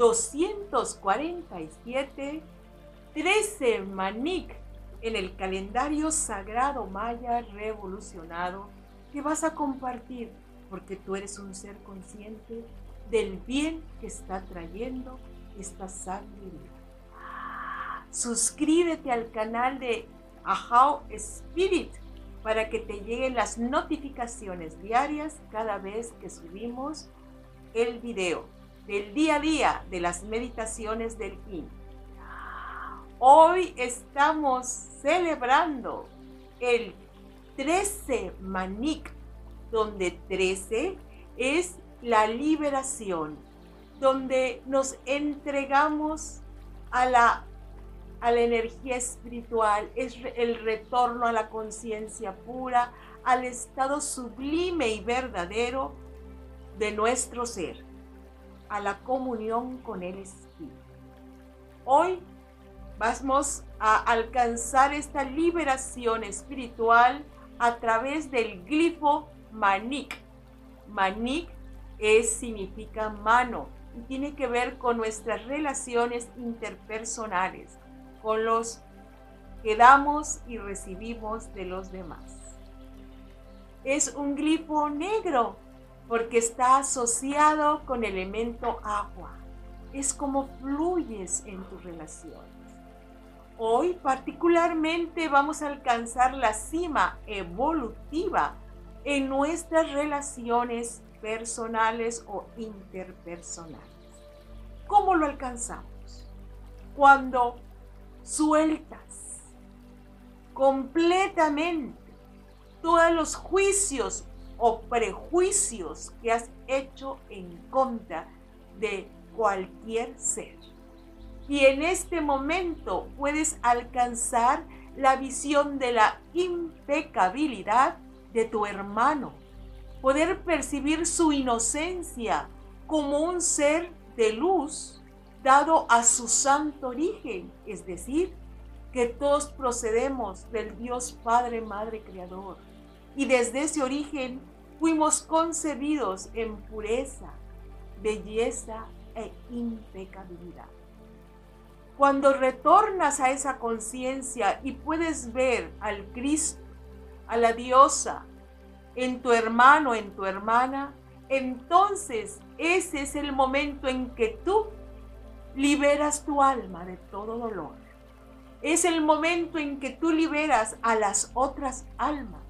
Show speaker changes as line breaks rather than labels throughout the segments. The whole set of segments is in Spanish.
247, 13 Manik en el calendario sagrado maya revolucionado que vas a compartir porque tú eres un ser consciente del bien que está trayendo esta sangre Suscríbete al canal de Ahau Spirit para que te lleguen las notificaciones diarias cada vez que subimos el video del día a día de las meditaciones del King. Hoy estamos celebrando el 13 Manik, donde 13 es la liberación, donde nos entregamos a la a la energía espiritual, es el retorno a la conciencia pura, al estado sublime y verdadero de nuestro ser, a la comunión con el Espíritu. Hoy vamos a alcanzar esta liberación espiritual a través del glifo Manik. Manik es, significa mano y tiene que ver con nuestras relaciones interpersonales con los que damos y recibimos de los demás. Es un glifo negro porque está asociado con el elemento agua. Es como fluyes en tus relaciones. Hoy particularmente vamos a alcanzar la cima evolutiva en nuestras relaciones personales o interpersonales. ¿Cómo lo alcanzamos? Cuando sueltas completamente todos los juicios o prejuicios que has hecho en contra de cualquier ser. Y en este momento puedes alcanzar la visión de la impecabilidad de tu hermano, poder percibir su inocencia como un ser de luz dado a su santo origen, es decir, que todos procedemos del Dios Padre, Madre, Creador. Y desde ese origen fuimos concebidos en pureza, belleza e impecabilidad. Cuando retornas a esa conciencia y puedes ver al Cristo, a la diosa, en tu hermano, en tu hermana, entonces ese es el momento en que tú liberas tu alma de todo dolor. Es el momento en que tú liberas a las otras almas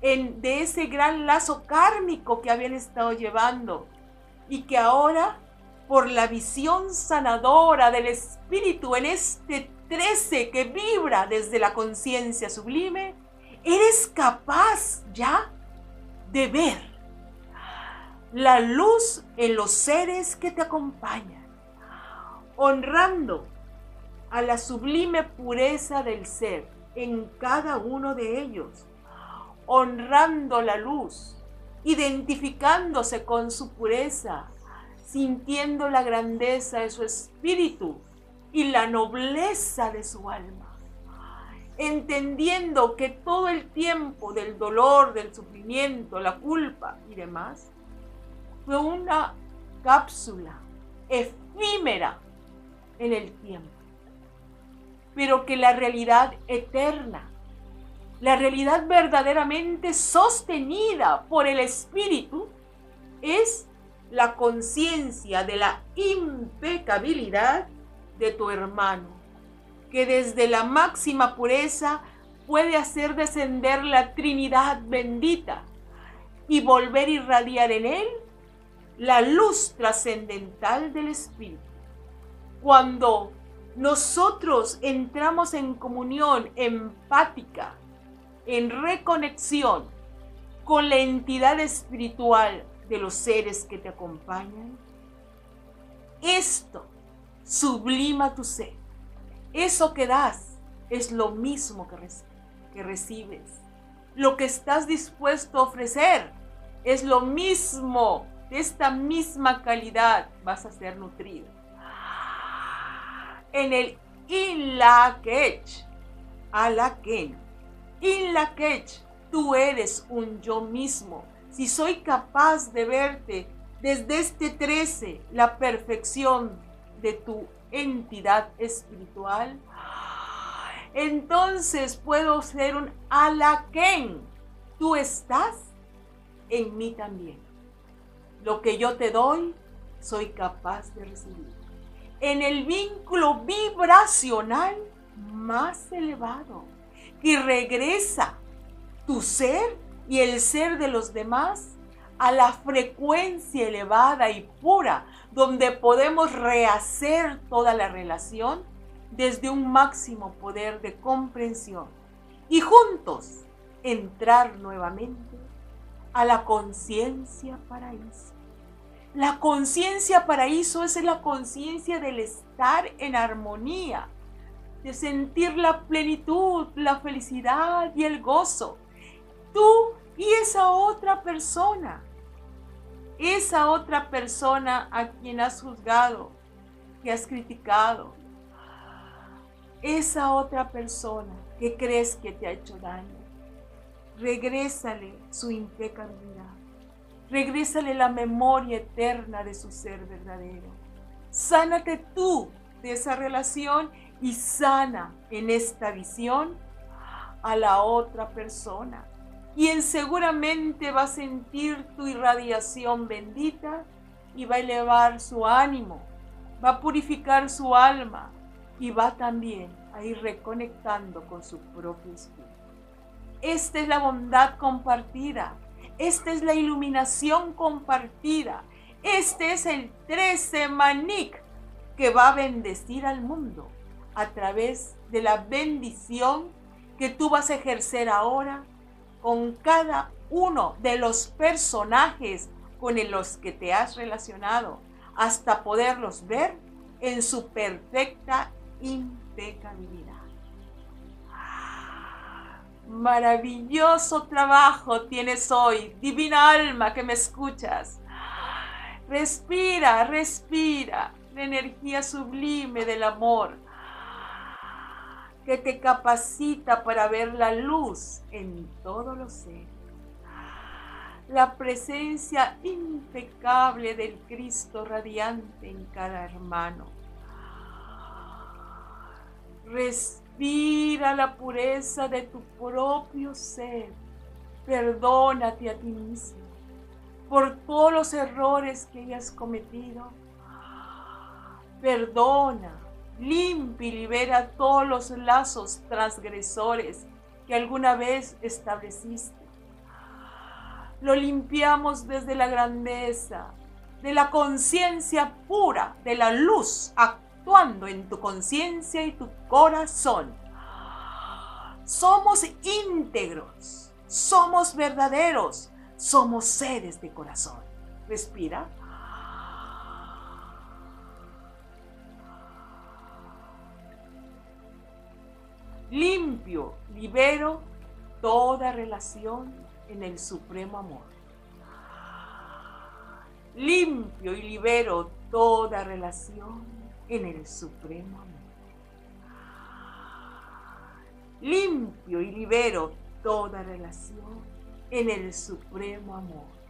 de ese gran lazo kármico que habían estado llevando. Y que ahora, por la visión sanadora del Espíritu en este 13 que vibra desde la conciencia sublime, eres capaz ya de ver la luz en los seres que te acompañan honrando a la sublime pureza del ser en cada uno de ellos, honrando la luz, identificándose con su pureza, sintiendo la grandeza de su espíritu y la nobleza de su alma, entendiendo que todo el tiempo del dolor, del sufrimiento, la culpa y demás, fue una cápsula efímera en el tiempo, pero que la realidad eterna, la realidad verdaderamente sostenida por el Espíritu, es la conciencia de la impecabilidad de tu hermano, que desde la máxima pureza puede hacer descender la Trinidad bendita y volver a irradiar en él la luz trascendental del Espíritu. Cuando nosotros entramos en comunión empática, en reconexión con la entidad espiritual de los seres que te acompañan, esto sublima tu ser. Eso que das es lo mismo que, que recibes. Lo que estás dispuesto a ofrecer es lo mismo, de esta misma calidad vas a ser nutrido en el Inlakech, Alaken. Inlakech, tú eres un yo mismo. Si soy capaz de verte desde este 13 la perfección de tu entidad espiritual, entonces puedo ser un alaquén. Tú estás en mí también. Lo que yo te doy, soy capaz de recibir. En el vínculo vibracional más elevado que regresa tu ser y el ser de los demás a la frecuencia elevada y pura, donde podemos rehacer toda la relación desde un máximo poder de comprensión y juntos entrar nuevamente a la conciencia paraíso. La conciencia paraíso es la conciencia del estar en armonía, de sentir la plenitud, la felicidad y el gozo. Tú y esa otra persona, esa otra persona a quien has juzgado, que has criticado, esa otra persona que crees que te ha hecho daño, regrésale su impecabilidad. Regrésale la memoria eterna de su ser verdadero. Sánate tú de esa relación y sana en esta visión a la otra persona, quien seguramente va a sentir tu irradiación bendita y va a elevar su ánimo, va a purificar su alma y va también a ir reconectando con su propio espíritu. Esta es la bondad compartida, esta es la iluminación compartida, este es el 13 manik que va a bendecir al mundo a través de la bendición que tú vas a ejercer ahora con cada uno de los personajes con los que te has relacionado, hasta poderlos ver en su perfecta impecabilidad. Maravilloso trabajo tienes hoy, divina alma que me escuchas. Respira, respira la energía sublime del amor que te capacita para ver la luz en todos los seres. La presencia impecable del Cristo radiante en cada hermano. Respira la pureza de tu propio ser. Perdónate a ti mismo por todos los errores que hayas cometido. Perdona limpia y libera todos los lazos transgresores que alguna vez estableciste. Lo limpiamos desde la grandeza, de la conciencia pura, de la luz actuando en tu conciencia y tu corazón. Somos íntegros, somos verdaderos, somos seres de corazón. Respira. Limpio, libero toda relación en el supremo amor. Limpio y libero toda relación en el supremo amor. Limpio y libero toda relación en el supremo amor.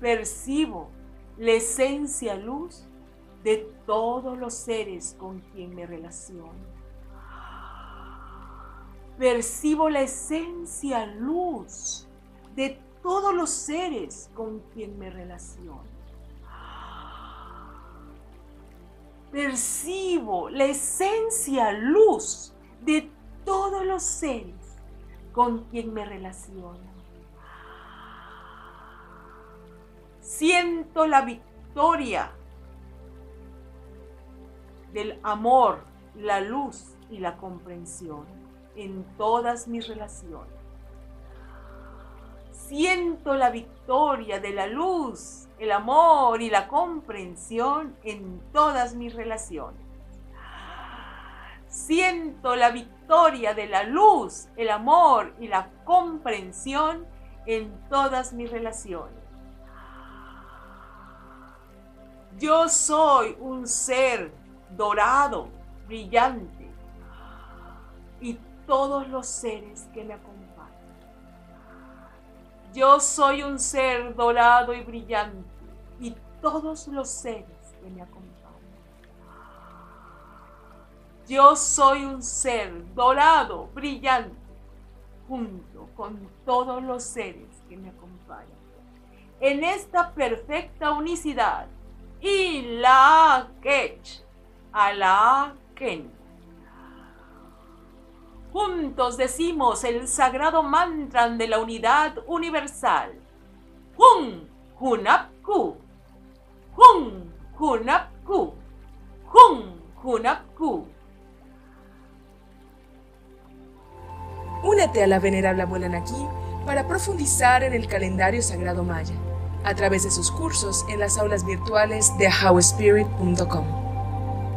Percibo la esencia luz de todos los seres con quien me relaciono. Percibo la esencia luz de todos los seres con quien me relaciono. Percibo la esencia luz de todos los seres con quien me relaciono. Siento la victoria del amor, la luz y la comprensión en todas mis relaciones. Siento la victoria de la luz, el amor y la comprensión en todas mis relaciones. Siento la victoria de la luz, el amor y la comprensión en todas mis relaciones. Yo soy un ser dorado, brillante, y todos los seres que me acompañan. Yo soy un ser dorado y brillante. Y todos los seres que me acompañan. Yo soy un ser dorado, brillante, junto con todos los seres que me acompañan. En esta perfecta unicidad, y la Kech, a la Ken. Juntos decimos el sagrado mantra de la unidad universal. Hun Hunapku. Hun Hunapku. Hun Hunapku.
Únete a la venerable abuela Naki para profundizar en el calendario sagrado maya a través de sus cursos en las aulas virtuales de howspirit.com.